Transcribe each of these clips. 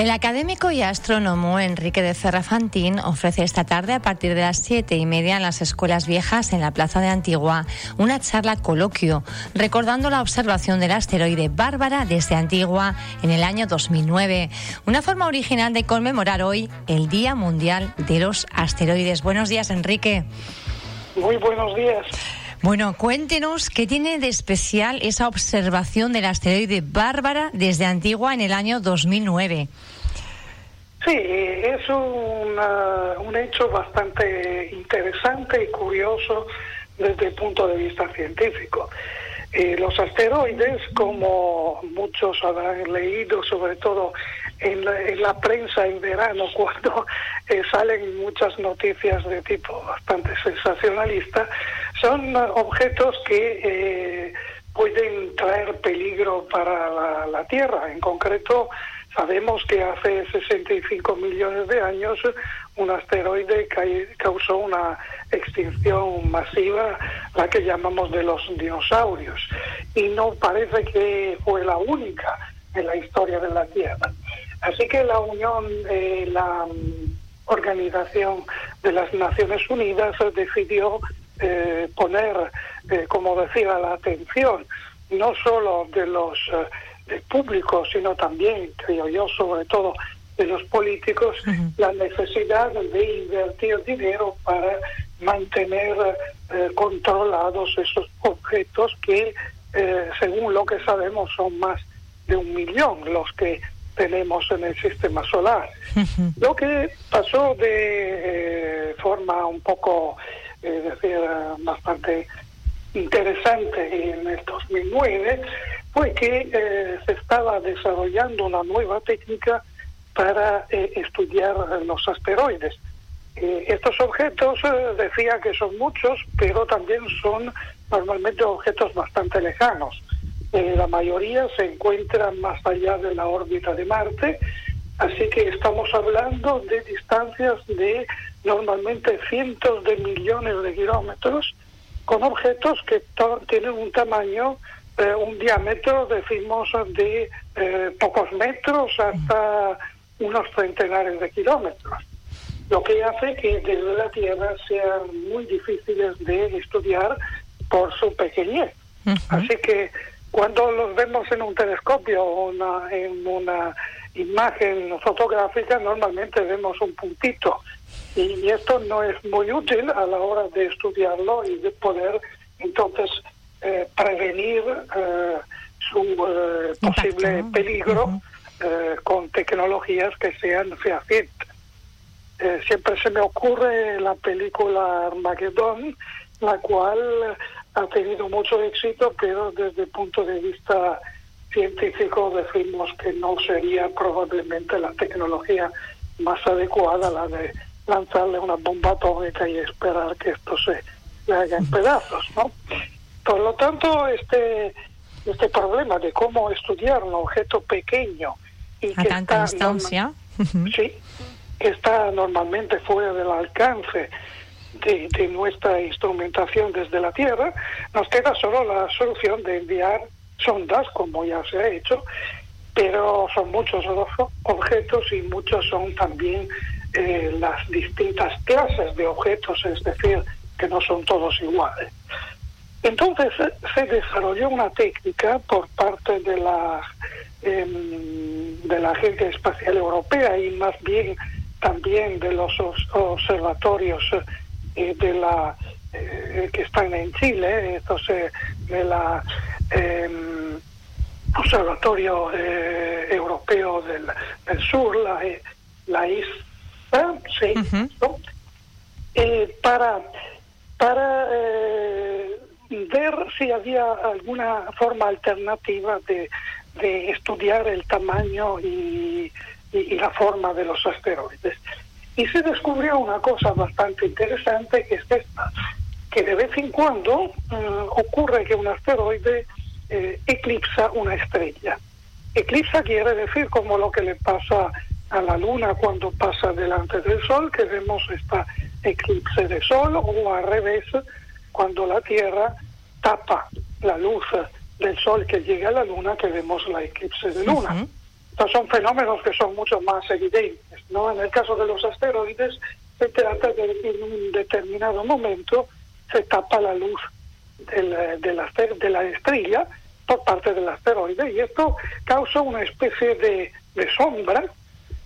El académico y astrónomo Enrique de Ferrafantín ofrece esta tarde a partir de las siete y media en las escuelas viejas en la Plaza de Antigua una charla coloquio recordando la observación del asteroide Bárbara desde Antigua en el año 2009. Una forma original de conmemorar hoy el Día Mundial de los Asteroides. Buenos días, Enrique. Muy buenos días. Bueno, cuéntenos qué tiene de especial esa observación del asteroide Bárbara desde Antigua en el año 2009. Sí, es un hecho bastante interesante y curioso desde el punto de vista científico. Eh, los asteroides, como muchos habrán leído, sobre todo en la, prensa en verano, cuando eh, salen muchas noticias de tipo bastante sensacionalista, son objetos que eh, pueden traer peligro para la, Tierra. En concreto, sabemos que hace 65 millones de años un asteroide causó una extinción masiva, la que llamamos de los dinosaurios. Y no parece que fue la única en la historia de la Tierra. Así que la Unión, eh, la mm, Organización de las Naciones Unidas decidió eh, poner, eh, como decía, la atención no solo de los eh, públicos, sino también, creo yo, sobre todo de los políticos, la necesidad de invertir dinero para mantener controlados esos objetos que, según lo que sabemos, son más de un millón los que tenemos en el sistema solar. Lo que pasó de forma un poco es decir, bastante interesante en el 2009 fue que eh, se estaba desarrollando una nueva técnica para eh, estudiar los asteroides. Eh, estos objetos decía que son muchos, pero también son normalmente objetos bastante lejanos. la mayoría se encuentran más allá de la órbita de Marte, así que estamos hablando de distancias de normalmente cientos de millones de kilómetros con objetos que tienen un tamaño, eh, un diámetro, decimos, de eh, pocos metros hasta unos centenares de kilómetros. Lo que hace que desde la Tierra sean muy difíciles de estudiar por su pequeñez. Así que cuando los vemos en un telescopio o una, en una imagen fotográfica, normalmente vemos un puntito. Y esto no es muy útil a la hora de estudiarlo y de poder entonces eh, prevenir eh, su eh, posible peligro con tecnologías que sean fehacientes. siempre se me ocurre la película Armageddon, la cual ha tenido mucho éxito, pero desde el punto de vista científico decimos que no sería probablemente la tecnología más adecuada la de lanzarle una bomba atómica y esperar que esto se le haga en pedazos, ¿no? Por lo tanto, este este problema de cómo estudiar un objeto pequeño y a que tanta distancia, sí, que está normalmente fuera del alcance de, de, nuestra instrumentación desde la Tierra, nos queda solo la solución de enviar sondas, como ya se ha hecho, pero son muchos los objetos y muchos son también eh, las distintas clases de objetos, es decir, que no son todos iguales. Entonces se desarrolló una técnica por parte de la em, de la Agencia Espacial Europea y más bien también de los observatorios eh, de la eh, que están en Chile, entonces de la em, Observatorio Europeo del, del Sur, la, la IS sí, eh, para, para eh, ver si había alguna forma alternativa de, de estudiar el tamaño y, y, la forma de los asteroides. Y se descubrió una cosa bastante interesante que es esta, que de vez en cuando eh, ocurre que un asteroide eclipsa una estrella. Eclipsa quiere decir como lo que le pasa a la luna cuando pasa delante del sol, que vemos esta eclipse de sol, o al revés, cuando la Tierra tapa la luz del sol que llega a la luna, que vemos la eclipse de luna. son fenómenos que son mucho más evidentes. ¿no? En el caso de los asteroides, se trata de que en un determinado momento se tapa la luz del, de, la, de la estrella por parte del asteroide y esto causa una especie de, de sombra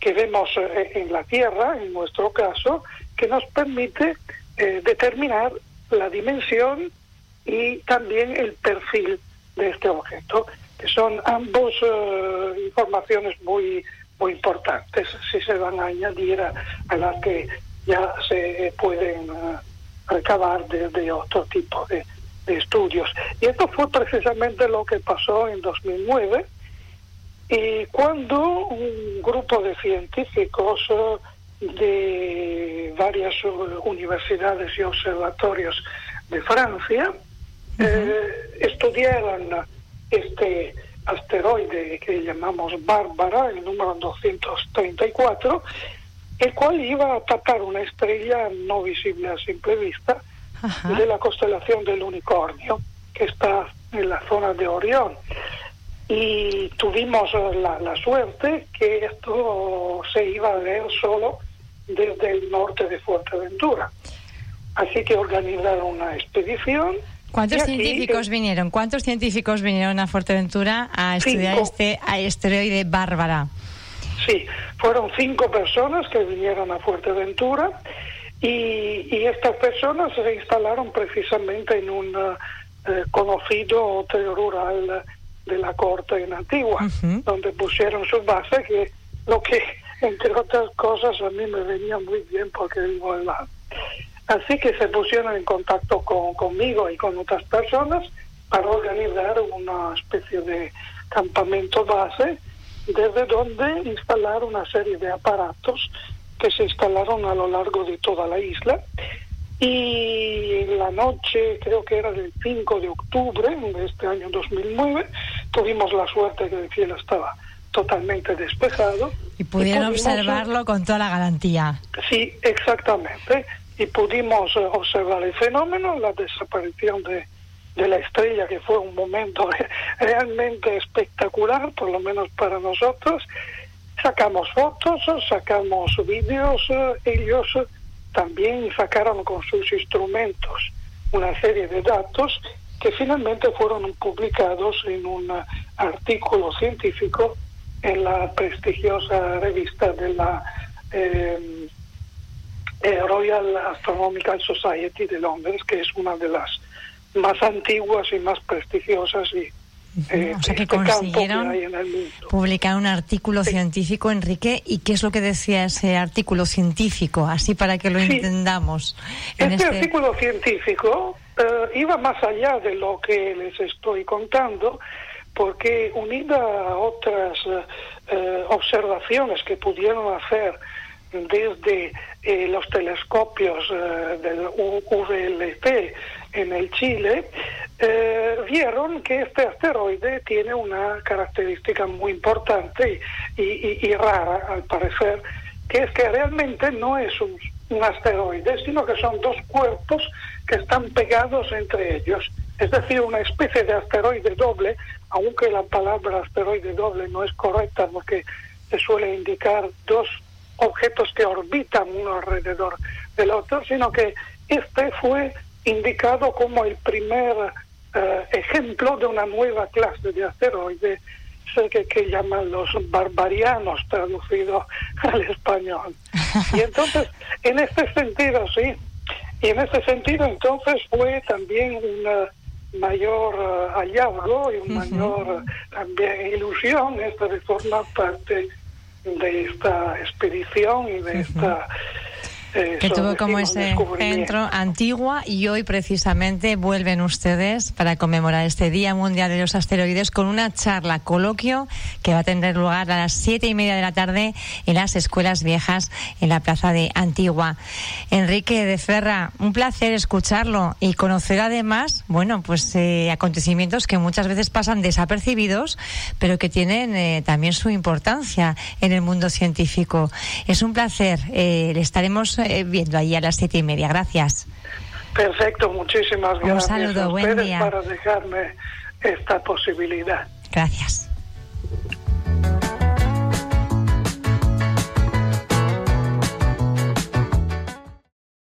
que vemos eh, en la Tierra, en nuestro caso, que nos permite eh, determinar la dimensión y también el perfil de este objeto, que son ambos eh, informaciones muy muy importantes si se van a añadir a, las que ya se pueden recabar desde otro tipo de, de estudios. Y esto fue precisamente lo que pasó en 2009 y cuando un grupo de científicos eh, de varias universidades y observatorios de Francia eh, estudiaron este asteroide que llamamos Bárbara, el número 234, el cual iba a atacar una estrella no visible a simple vista de la constelación del unicornio, que está en la zona de Orión y tuvimos la, la, suerte que esto se iba a ver solo desde el norte de Fuerteventura. Así que organizaron una expedición. ¿Cuántos científicos vinieron? ¿Cuántos científicos vinieron a Fuerteventura a estudiar este asteroide Bárbara? Sí, fueron cinco personas que vinieron a Fuerteventura y, y estas personas se instalaron precisamente en un eh, conocido hotel rural de la corte en Antigua, donde pusieron su base, que lo que, entre otras cosas, a mí me venía muy bien porque vivo al lado. Así que se pusieron en contacto con, conmigo y con otras personas para organizar una especie de campamento base desde donde instalar una serie de aparatos que se instalaron a lo largo de toda la isla y en la noche, creo que era del 5 de octubre de este año 2009, tuvimos la suerte que el cielo estaba totalmente despejado. Y pudieron observarlo con toda la garantía. Sí, exactamente. Y pudimos eh, observar el fenómeno, la desaparición de, de la estrella, que fue un momento realmente espectacular, por lo menos para nosotros. Sacamos fotos, sacamos vídeos, eh, ellos también sacaron con sus instrumentos una serie de datos que finalmente fueron publicados en un artículo científico en la prestigiosa revista de la eh, eh, Royal Astronomical Society de Londres, que es una de las más antiguas y más prestigiosas y eh, o sea que consiguieron publicar un artículo científico, Enrique, ¿y qué es lo que decía ese artículo científico? Así para que lo entendamos. este, este, artículo científico eh, iba más allá de lo que les estoy contando, porque unida a otras eh, observaciones que pudieron hacer desde los telescopios del VLT en el Chile, eh, vieron que este asteroide tiene una característica muy importante y, rara, al parecer, que es que realmente no es un, asteroide, sino que son dos cuerpos que están pegados entre ellos. Es decir, una especie de asteroide doble, aunque la palabra asteroide doble no es correcta porque se suele indicar dos objetos que orbitan uno alrededor del otro, sino que este fue indicado como el primer eh, ejemplo de una nueva clase de asteroides que, que llaman los barbarianos traducido al español. Y entonces, en este sentido, sí, y en este sentido entonces fue también una mayor eh, hallazgo y una mayor también ilusión esta de formar parte de esta expedición y de esta que tuvo como ese centro antigua y hoy precisamente vuelven ustedes para conmemorar este Día Mundial de los Asteroides con una charla, coloquio que va a tener lugar a las siete y media de la tarde en las escuelas viejas en la plaza de Antigua. Enrique de Ferra, un placer escucharlo y conocer además, bueno, pues eh, acontecimientos que muchas veces pasan desapercibidos, pero que tienen eh, también su importancia en el mundo científico. Es un placer. Eh, le estaremos eh, viendo ahí a las siete y media. Gracias. Perfecto, muchísimas gracias. Un saludo, buen día. para dejarme esta posibilidad. Gracias.